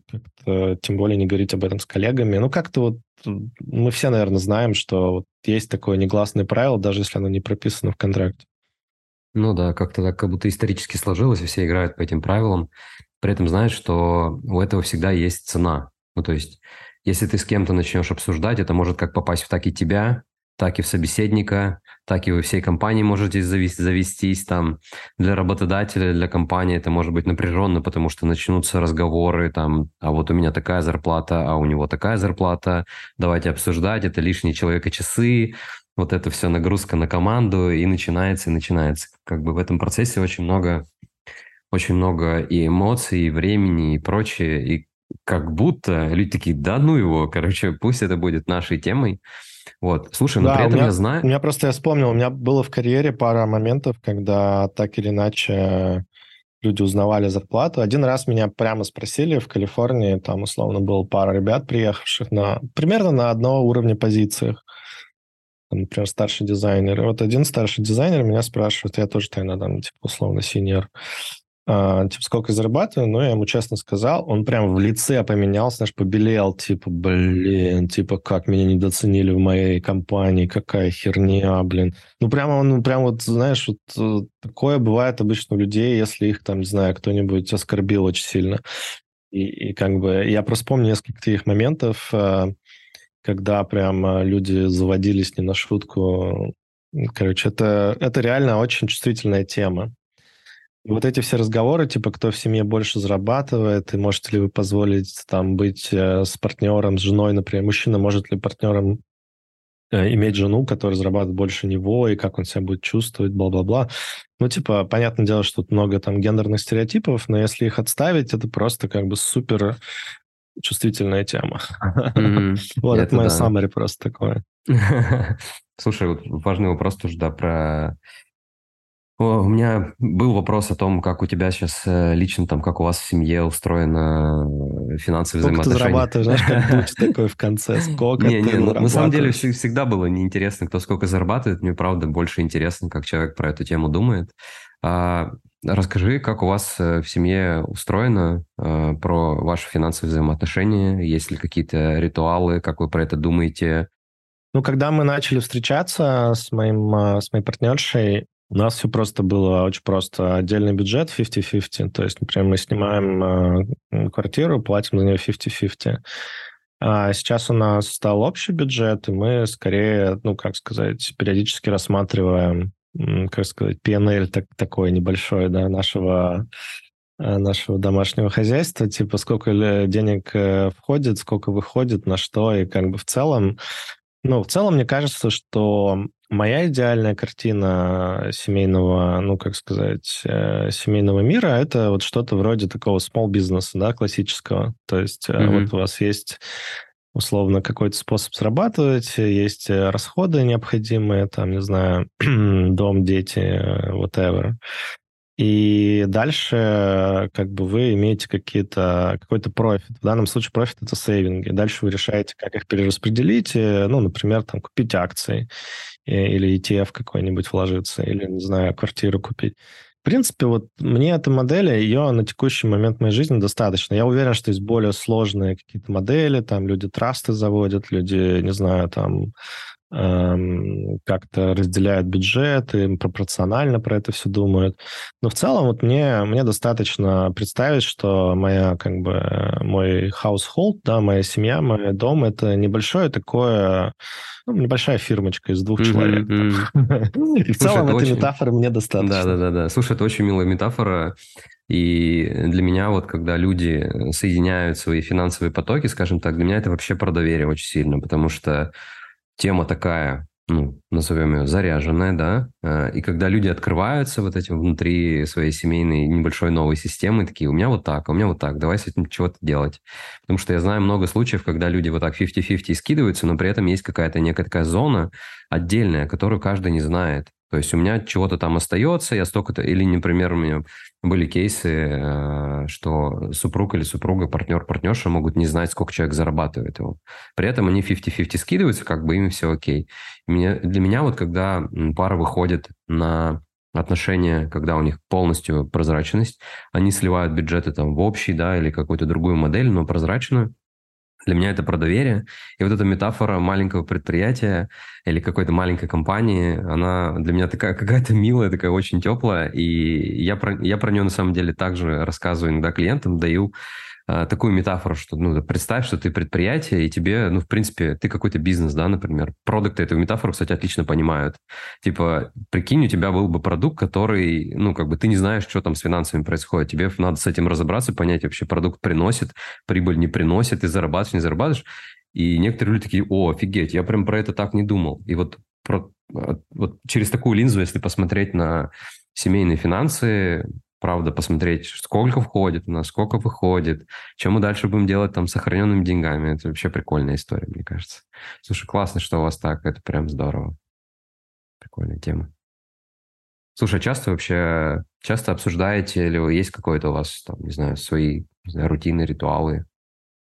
тем более не говорить об этом с коллегами. Ну, как-то вот мы все, наверное, знаем, что вот есть такое негласное правило, даже если оно не прописано в контракте. Ну да, как-то так, как будто исторически сложилось, и все играют по этим правилам. При этом знаешь, что у этого всегда есть цена. Ну, то есть, если ты с кем-то начнешь обсуждать, это может как попасть в так и тебя, так и в собеседника, так и вы всей компании можете завести, завестись. Там для работодателя, для компании это может быть напряженно, потому что начнутся разговоры, там, а вот у меня такая зарплата, а у него такая зарплата, давайте обсуждать, это лишние человека часы, вот это все нагрузка на команду, и начинается, и начинается. Как бы в этом процессе очень много, очень много и эмоций, и времени, и прочее, и как будто люди такие, да ну его, короче, пусть это будет нашей темой, вот, слушай, но да, при этом меня, я знаю... У меня просто, я вспомнил, у меня было в карьере пара моментов, когда так или иначе люди узнавали зарплату. Один раз меня прямо спросили в Калифорнии, там условно было пара ребят, приехавших на примерно на одного уровня позициях. Например, старший дизайнер. И вот один старший дизайнер меня спрашивает, я тоже тогда там, типа, условно, синьор а, типа, сколько зарабатываю, но я ему честно сказал, он прям в лице поменялся, знаешь, побелел, типа, блин, типа, как меня недооценили в моей компании, какая херня, блин. Ну, прямо он, прям вот, знаешь, вот э, такое бывает обычно у людей, если их там, не знаю, кто-нибудь оскорбил очень сильно. И, и как бы я просто помню несколько таких моментов, э, когда прям э, люди заводились не на шутку. Короче, это, это реально очень чувствительная тема. И вот эти все разговоры, типа, кто в семье больше зарабатывает, и можете ли вы позволить там быть э, с партнером, с женой, например, мужчина может ли партнером э, иметь жену, которая зарабатывает больше него, и как он себя будет чувствовать, бла-бла-бла. Ну, типа, понятное дело, что тут много там гендерных стереотипов, но если их отставить, это просто как бы супер чувствительная тема. Mm-hmm. вот это, это мое да. просто такое. Слушай, вот важный вопрос тоже, да, про у меня был вопрос о том, как у тебя сейчас э, лично, там, как у вас в семье устроено э, финансовые Сколько взаимоотношения. ты зарабатываешь, знаешь, как такой в конце, сколько не, ты не, ну, На самом деле всегда было неинтересно, кто сколько зарабатывает. Мне, правда, больше интересно, как человек про эту тему думает. А, расскажи, как у вас э, в семье устроено а, про ваши финансовые взаимоотношения? Есть ли какие-то ритуалы? Как вы про это думаете? Ну, когда мы начали встречаться с, моим, с моей партнершей, у нас все просто было очень просто. Отдельный бюджет 50-50. То есть, например, мы снимаем э, квартиру, платим за нее 50-50. А сейчас у нас стал общий бюджет, и мы скорее, ну, как сказать, периодически рассматриваем, как сказать, PNL так, такой небольшой, да, нашего э, нашего домашнего хозяйства, типа сколько денег э, входит, сколько выходит, на что, и как бы в целом, ну, в целом мне кажется, что моя идеальная картина семейного, ну, как сказать, э, семейного мира, это вот что-то вроде такого small бизнеса, да, классического. То есть mm-hmm. вот у вас есть условно какой-то способ зарабатывать, есть э, расходы необходимые, там, не знаю, дом, дети, whatever. И дальше как бы вы имеете какие-то, какой-то профит. В данном случае профит — это сейвинги. Дальше вы решаете, как их перераспределить. Ну, например, там, купить акции или ETF какой-нибудь вложиться, или, не знаю, квартиру купить. В принципе, вот мне эта модель, ее на текущий момент моей жизни достаточно. Я уверен, что есть более сложные какие-то модели, там люди трасты заводят, люди, не знаю, там как-то разделяют бюджеты, пропорционально про это все думают. Но в целом вот мне, мне достаточно представить, что моя, как бы, мой household, да, моя семья, мой дом — это небольшое такое, ну, небольшая фирмочка из двух mm-hmm, человек. Mm-hmm. И в целом этой очень... метафоры мне достаточно. Да-да-да. Слушай, это очень милая метафора. И для меня вот, когда люди соединяют свои финансовые потоки, скажем так, для меня это вообще про доверие очень сильно, потому что тема такая, ну, назовем ее заряженная, да, э, и когда люди открываются вот этим внутри своей семейной небольшой новой системы, такие, у меня вот так, а у меня вот так, давай с этим чего-то делать. Потому что я знаю много случаев, когда люди вот так 50-50 скидываются, но при этом есть какая-то некая такая зона отдельная, которую каждый не знает. То есть у меня чего-то там остается, я столько-то... Или, например, у меня были кейсы, э, что супруг или супруга, партнер, партнерша могут не знать, сколько человек зарабатывает его. При этом они 50-50 скидываются, как бы им все окей. Для меня вот когда пара выходит на отношения, когда у них полностью прозрачность, они сливают бюджеты там в общий, да, или какую-то другую модель, но прозрачную, для меня это про доверие. И вот эта метафора маленького предприятия или какой-то маленькой компании, она для меня такая какая-то милая, такая очень теплая. И я про, я про нее на самом деле также рассказываю иногда клиентам, даю а, такую метафору, что ну, представь, что ты предприятие, и тебе, ну, в принципе, ты какой-то бизнес, да, например. Продукты эту метафору, кстати, отлично понимают. Типа, прикинь, у тебя был бы продукт, который, ну, как бы ты не знаешь, что там с финансами происходит. Тебе надо с этим разобраться, понять вообще, продукт приносит, прибыль не приносит, ты зарабатываешь, не зарабатываешь. И некоторые люди такие, о, офигеть, я прям про это так не думал. И вот, про, а, вот через такую линзу, если посмотреть на семейные финансы, правда, посмотреть, сколько входит у нас, сколько выходит, чем мы дальше будем делать там с сохраненными деньгами. Это вообще прикольная история, мне кажется. Слушай, классно, что у вас так, это прям здорово. Прикольная тема. Слушай, а часто вообще, часто обсуждаете, или есть какой-то у вас, там, не знаю, свои не знаю, рутины, ритуалы?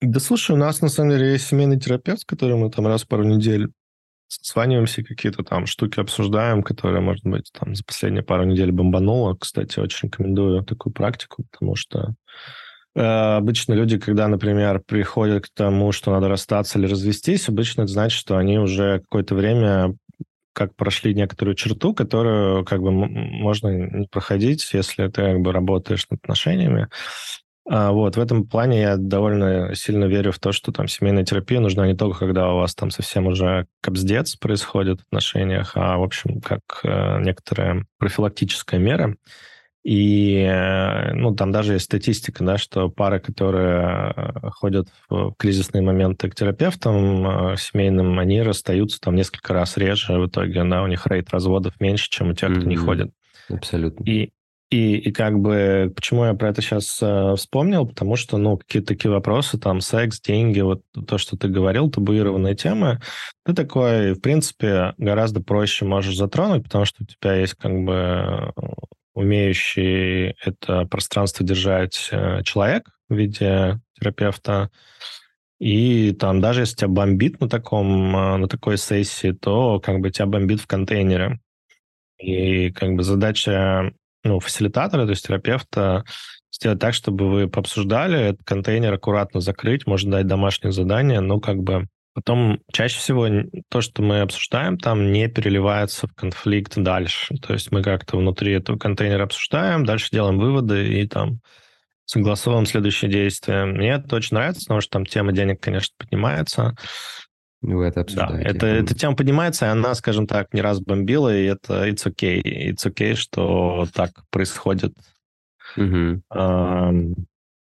Да слушай, у нас на самом деле есть семейный терапевт, с которым мы там раз в пару недель созваниваемся, какие-то там штуки обсуждаем, которые, может быть, там за последние пару недель бомбануло. Кстати, очень рекомендую такую практику, потому что э, обычно люди, когда, например, приходят к тому, что надо расстаться или развестись, обычно это значит, что они уже какое-то время как прошли некоторую черту, которую как бы можно не проходить, если ты как бы работаешь над отношениями. А, вот, в этом плане я довольно сильно верю в то, что там семейная терапия нужна не только, когда у вас там совсем уже капздец происходит в отношениях, а, в общем, как э, некоторая профилактическая мера. И, э, ну, там даже есть статистика, да, что пары, которые э, ходят в кризисные моменты к терапевтам семейным, они расстаются там несколько раз реже в итоге, да, у них рейт разводов меньше, чем у тех, кто mm-hmm. не ходит. Абсолютно. И И, и как бы, почему я про это сейчас э, вспомнил, потому что, ну, какие-то такие вопросы, там, секс, деньги, вот то, что ты говорил, табуированные темы, ты такой, в принципе, гораздо проще можешь затронуть, потому что у тебя есть как бы умеющий это пространство держать э, человек в виде терапевта, и там даже если тебя бомбит на, таком, э, на такой сессии, то как бы тебя бомбит в контейнере. И как бы задача ну, фасилитатора, то есть терапевта, сделать так, чтобы вы пообсуждали, этот контейнер аккуратно закрыть, можно дать домашнее задание, но как бы потом чаще всего то, что мы обсуждаем, там не переливается в конфликт дальше. То есть мы как-то внутри этого контейнера обсуждаем, дальше делаем выводы и там согласовываем следующие действия. Мне это очень нравится, потому что там тема денег, конечно, поднимается. Вы это обсуждаете. Да, это, эта тема поднимается, и она, скажем так, не раз бомбила, и это it's okay. It's okay, что так происходит. Угу. Эм,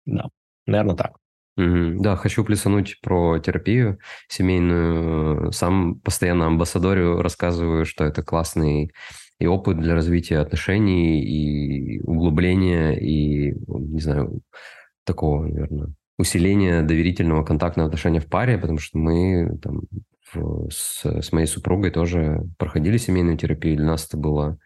да, наверное, так. Угу. Да, хочу плесануть про терапию семейную. Сам постоянно амбассадорю рассказываю, что это классный и опыт для развития отношений, и углубления, и, не знаю, такого, наверное, усиление доверительного контактного отношения в паре, потому что мы там, с, с моей супругой тоже проходили семейную терапию. Для нас это было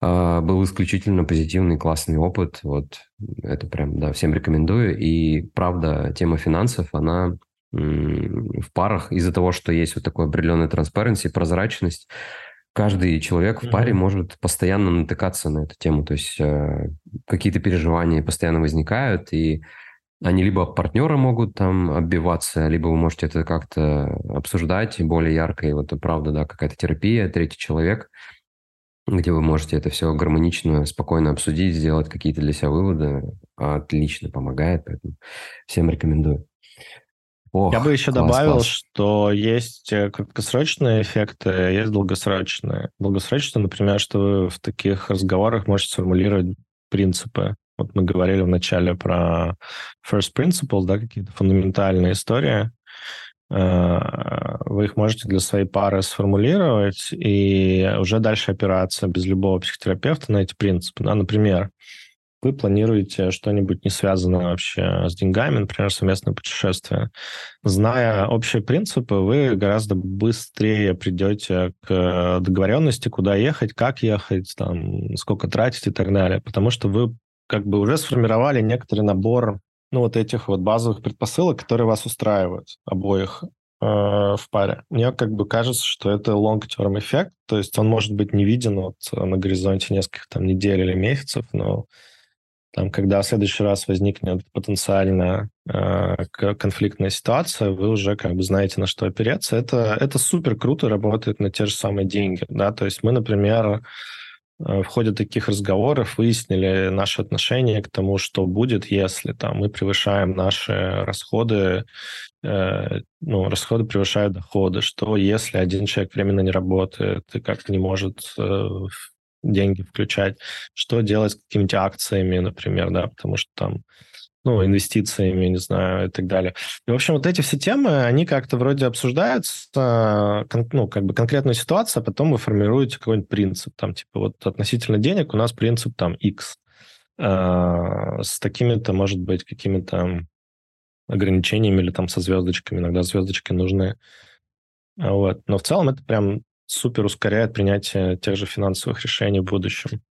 а, был исключительно позитивный, классный опыт. Вот это прям, да, всем рекомендую. И правда, тема финансов, она в парах из-за того, что есть вот такой определенный транспаренси, прозрачность, каждый человек в паре mm-hmm. может постоянно натыкаться на эту тему. То есть э, какие-то переживания постоянно возникают, и они либо партнеры могут там отбиваться, либо вы можете это как-то обсуждать более ярко. И вот правда, да, какая-то терапия, третий человек, где вы можете это все гармонично, спокойно обсудить, сделать какие-то для себя выводы. Отлично помогает, поэтому всем рекомендую. Ох, Я бы еще класс, добавил, класс. что есть э, краткосрочные эффекты, а есть долгосрочные. Долгосрочные, например, что вы в таких разговорах можете сформулировать принципы. Вот мы говорили вначале про first principles, да, какие-то фундаментальные истории. Э, вы их можете для своей пары сформулировать и уже дальше опираться без любого психотерапевта на эти принципы. Да? Например, вы планируете что-нибудь не связанное вообще с деньгами, например, совместное путешествие. Зная общие принципы, вы гораздо быстрее придете к договоренности, куда ехать, как ехать, там, сколько тратить и так далее, потому что вы как бы уже сформировали некоторый набор ну, вот этих вот базовых предпосылок, которые вас устраивают обоих э, в паре. Мне как бы кажется, что это long-term эффект, то есть он может быть не виден вот на горизонте нескольких там недель или месяцев, но там, когда в следующий раз возникнет потенциально э, конфликтная ситуация, вы уже как бы знаете, на что опереться. Это, это супер круто работает на те же самые деньги, да, то есть мы, например, Э, в ходе таких разговоров выяснили наши отношения к тому, что будет, если там, мы превышаем наши расходы, э, ну, расходы превышают доходы, что если один человек временно не работает и как-то не может э, деньги включать, что делать с какими-то акциями, например, да, потому что там ну, инвестициями, не знаю, и так далее. И, в общем, вот эти все темы, они как-то вроде обсуждаются, ну, как бы конкретную ситуацию, а потом вы формируете какой-нибудь принцип, там, типа, вот относительно денег у нас принцип, там, X, а, с такими-то, может быть, какими-то ограничениями или там со звездочками, иногда звездочки нужны. Вот. Но в целом это прям супер ускоряет принятие тех же финансовых решений в будущем.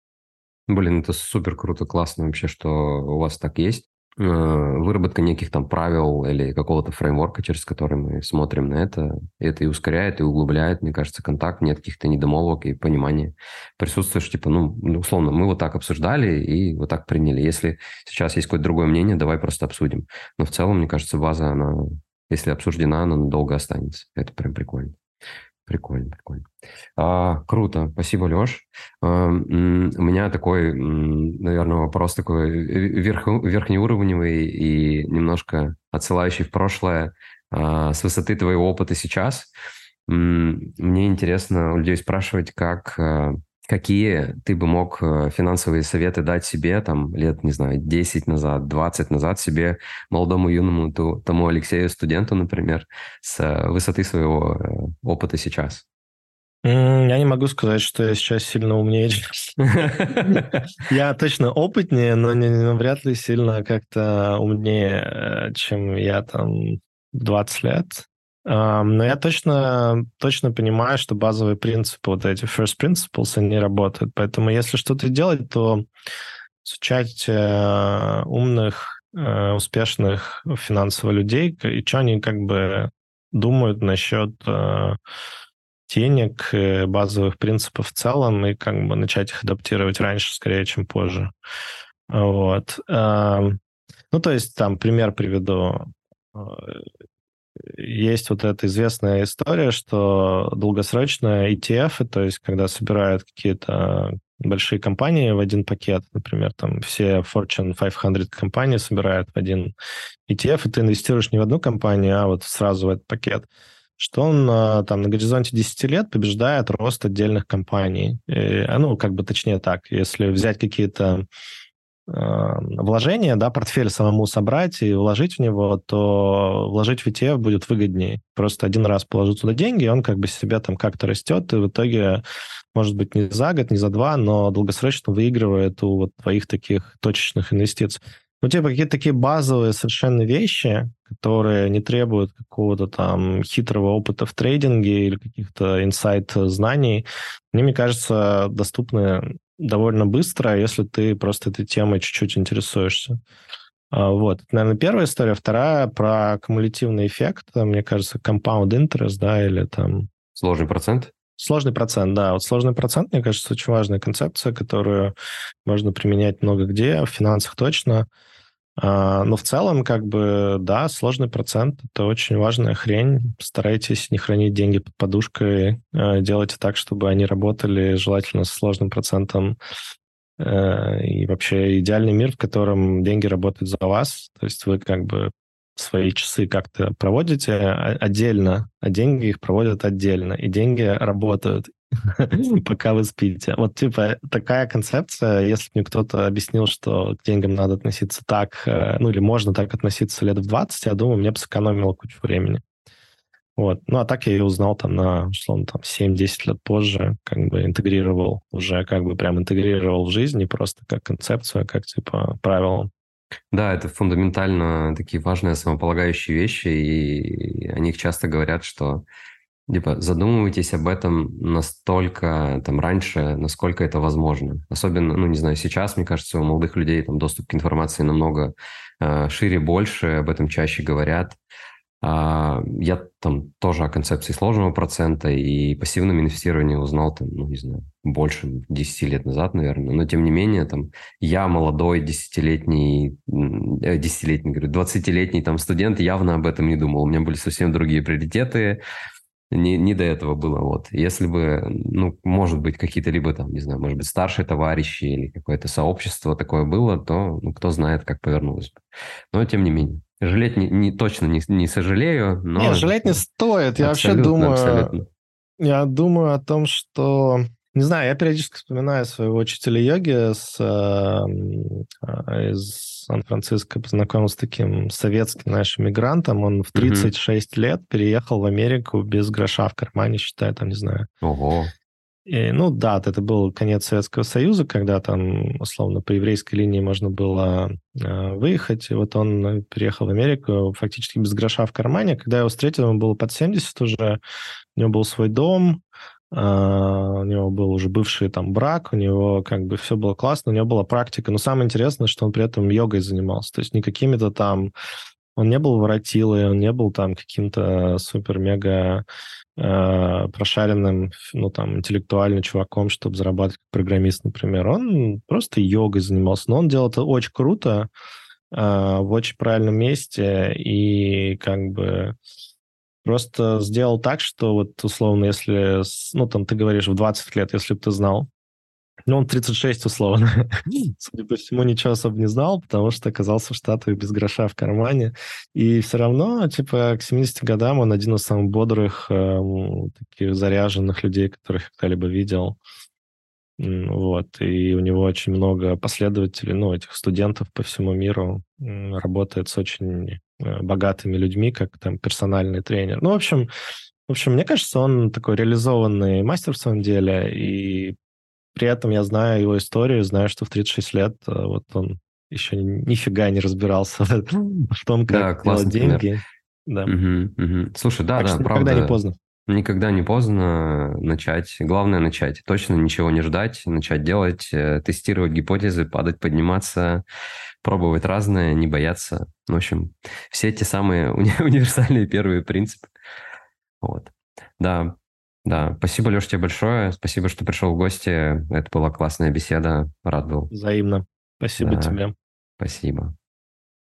Блин, это супер круто, классно вообще, что у вас так есть. Э, выработка неких там правил или какого-то фреймворка, через который мы смотрим на это, это и ускоряет, и углубляет, мне кажется, контакт, нет каких-то недомолвок и понимания. Присутствуешь, типа, ну, ну, условно, мы вот так обсуждали и вот так приняли. Если сейчас есть какое-то другое мнение, давай просто обсудим. Но в целом, мне кажется, база, она, если обсуждена, она долго останется. Это прям прикольно. Прикольно, прикольно. А, круто, спасибо, Леш. А, у меня такой, наверное, вопрос такой верх, верхнеуровневый и немножко отсылающий в прошлое а, с высоты твоего опыта сейчас. Мне интересно у людей спрашивать, как а, какие ты бы мог э, финансовые советы дать себе там лет, не знаю, 10 назад, 20 назад себе, молодому юному тому Алексею студенту, например, с э, высоты своего э, опыта сейчас? Я не могу сказать, что я сейчас сильно умнее. Я точно опытнее, но вряд ли сильно как-то умнее, чем я там 20 лет. Но я точно, точно понимаю, что базовые принципы, вот эти first principles, они работают. Поэтому если что-то делать, то изучать э, умных, э, успешных финансово людей, и что они как бы думают насчет э, денег, базовых принципов в целом, и как бы начать их адаптировать раньше, скорее, чем позже. Вот. Ну, то есть, там, пример приведу. Есть вот эта известная история, что долгосрочно ETF, то есть когда собирают какие-то большие компании в один пакет, например, там все Fortune 500 компании собирают в один ETF, и ты инвестируешь не в одну компанию, а вот сразу в этот пакет, что он а, там на горизонте 10 лет побеждает рост отдельных компаний. И, ну, как бы точнее так, если взять какие-то вложение, да, портфель самому собрать и вложить в него, то вложить в ETF будет выгоднее. Просто один раз положить туда деньги, и он как бы себя там как-то растет, и в итоге, может быть, не за год, не за два, но долгосрочно выигрывает у вот твоих таких точечных инвестиций. Ну, типа какие-то такие базовые совершенно вещи, которые не требуют какого-то там хитрого опыта в трейдинге или каких-то инсайт-знаний, они, мне кажется, доступны довольно быстро, если ты просто этой темой чуть-чуть интересуешься. А, вот, это, наверное, первая история. Вторая про кумулятивный эффект. Мне кажется, compound interest, да, или там... Сложный процент? Сложный процент, да. Вот сложный процент, мне кажется, очень важная концепция, которую можно применять много где, в финансах точно. А, но в целом, как бы, да, сложный процент – это очень важная хрень. Старайтесь не хранить деньги под подушкой, а, делайте так, чтобы они работали, желательно с сложным процентом. Э, и вообще идеальный мир, в котором деньги работают за вас, то есть вы как бы свои часы как-то проводите отдельно, а деньги их проводят отдельно, и деньги работают. пока вы спите. Вот, типа, такая концепция, если бы мне кто-то объяснил, что к деньгам надо относиться так, э, ну, или можно так относиться лет в 20, я думаю, мне бы сэкономило кучу времени. Вот. Ну, а так я ее узнал там на, условно, там 7-10 лет позже, как бы интегрировал, уже как бы прям интегрировал в жизнь, не просто как концепцию, а как, типа, правило. Да, это фундаментально такие важные основополагающие вещи, и о них часто говорят, что Типа задумывайтесь об этом настолько там раньше, насколько это возможно. Особенно, ну не знаю, сейчас, мне кажется, у молодых людей там доступ к информации намного э, шире, больше, об этом чаще говорят. А, я там тоже о концепции сложного процента и пассивном инвестировании узнал там, ну не знаю, больше 10 лет назад, наверное. Но тем не менее, там я молодой десятилетний, э, десятилетний, говорю, двадцатилетний там студент явно об этом не думал. У меня были совсем другие приоритеты не, не до этого было. Вот. Если бы, ну, может быть, какие-то либо там, не знаю, может быть, старшие товарищи или какое-то сообщество такое было, то ну, кто знает, как повернулось бы. Но тем не менее. Жалеть не, не точно не, не сожалею, но... Нет, жалеть не стоит. Я вообще думаю... Абсолютно. Я думаю о том, что не знаю, я периодически вспоминаю своего учителя йоги с, э, из Сан-Франциско, познакомился с таким советским нашим мигрантом. Он в 36 mm-hmm. лет переехал в Америку без гроша в кармане, считаю, там, не знаю. Ого. И, ну да, это был конец Советского Союза, когда там, условно, по еврейской линии можно было э, выехать. И вот он переехал в Америку фактически без гроша в кармане. Когда я его встретил, ему было под 70 уже. У него был свой дом, а, у него был уже бывший там брак, у него как бы все было классно, у него была практика, но самое интересное, что он при этом йогой занимался, то есть не какими-то там, он не был воротилой, он не был там каким-то супер-мега э, прошаренным, ну там, интеллектуальным чуваком, чтобы зарабатывать как программист, например. Он просто йогой занимался, но он делал это очень круто, э, в очень правильном месте, и как бы Просто сделал так, что вот условно, если, ну, там ты говоришь в 20 лет, если бы ты знал, ну, он 36 условно. Судя по всему, ничего особо не знал, потому что оказался в Штатах без гроша в кармане. И все равно, типа, к 70 годам он один из самых бодрых, э, таких заряженных людей, которых я когда-либо видел. Вот, и у него очень много последователей, ну, этих студентов по всему миру, работает с очень э, богатыми людьми, как там персональный тренер. Ну, в общем, В общем, мне кажется, он такой реализованный мастер в своем деле, и при этом я знаю его историю, знаю, что в 36 лет э, вот он еще нифига не разбирался в том, как да, делать деньги. Да. Угу, угу. Слушай, да, так да, что правда. Никогда не поздно. Никогда не поздно начать. Главное начать. Точно ничего не ждать, начать делать, э, тестировать гипотезы, падать, подниматься, пробовать разное, не бояться. В общем, все эти самые уни- универсальные первые принципы. Вот. Да, да. Спасибо, Леш, тебе большое. Спасибо, что пришел в гости. Это была классная беседа. Рад был. Взаимно. Спасибо да. тебе. Спасибо.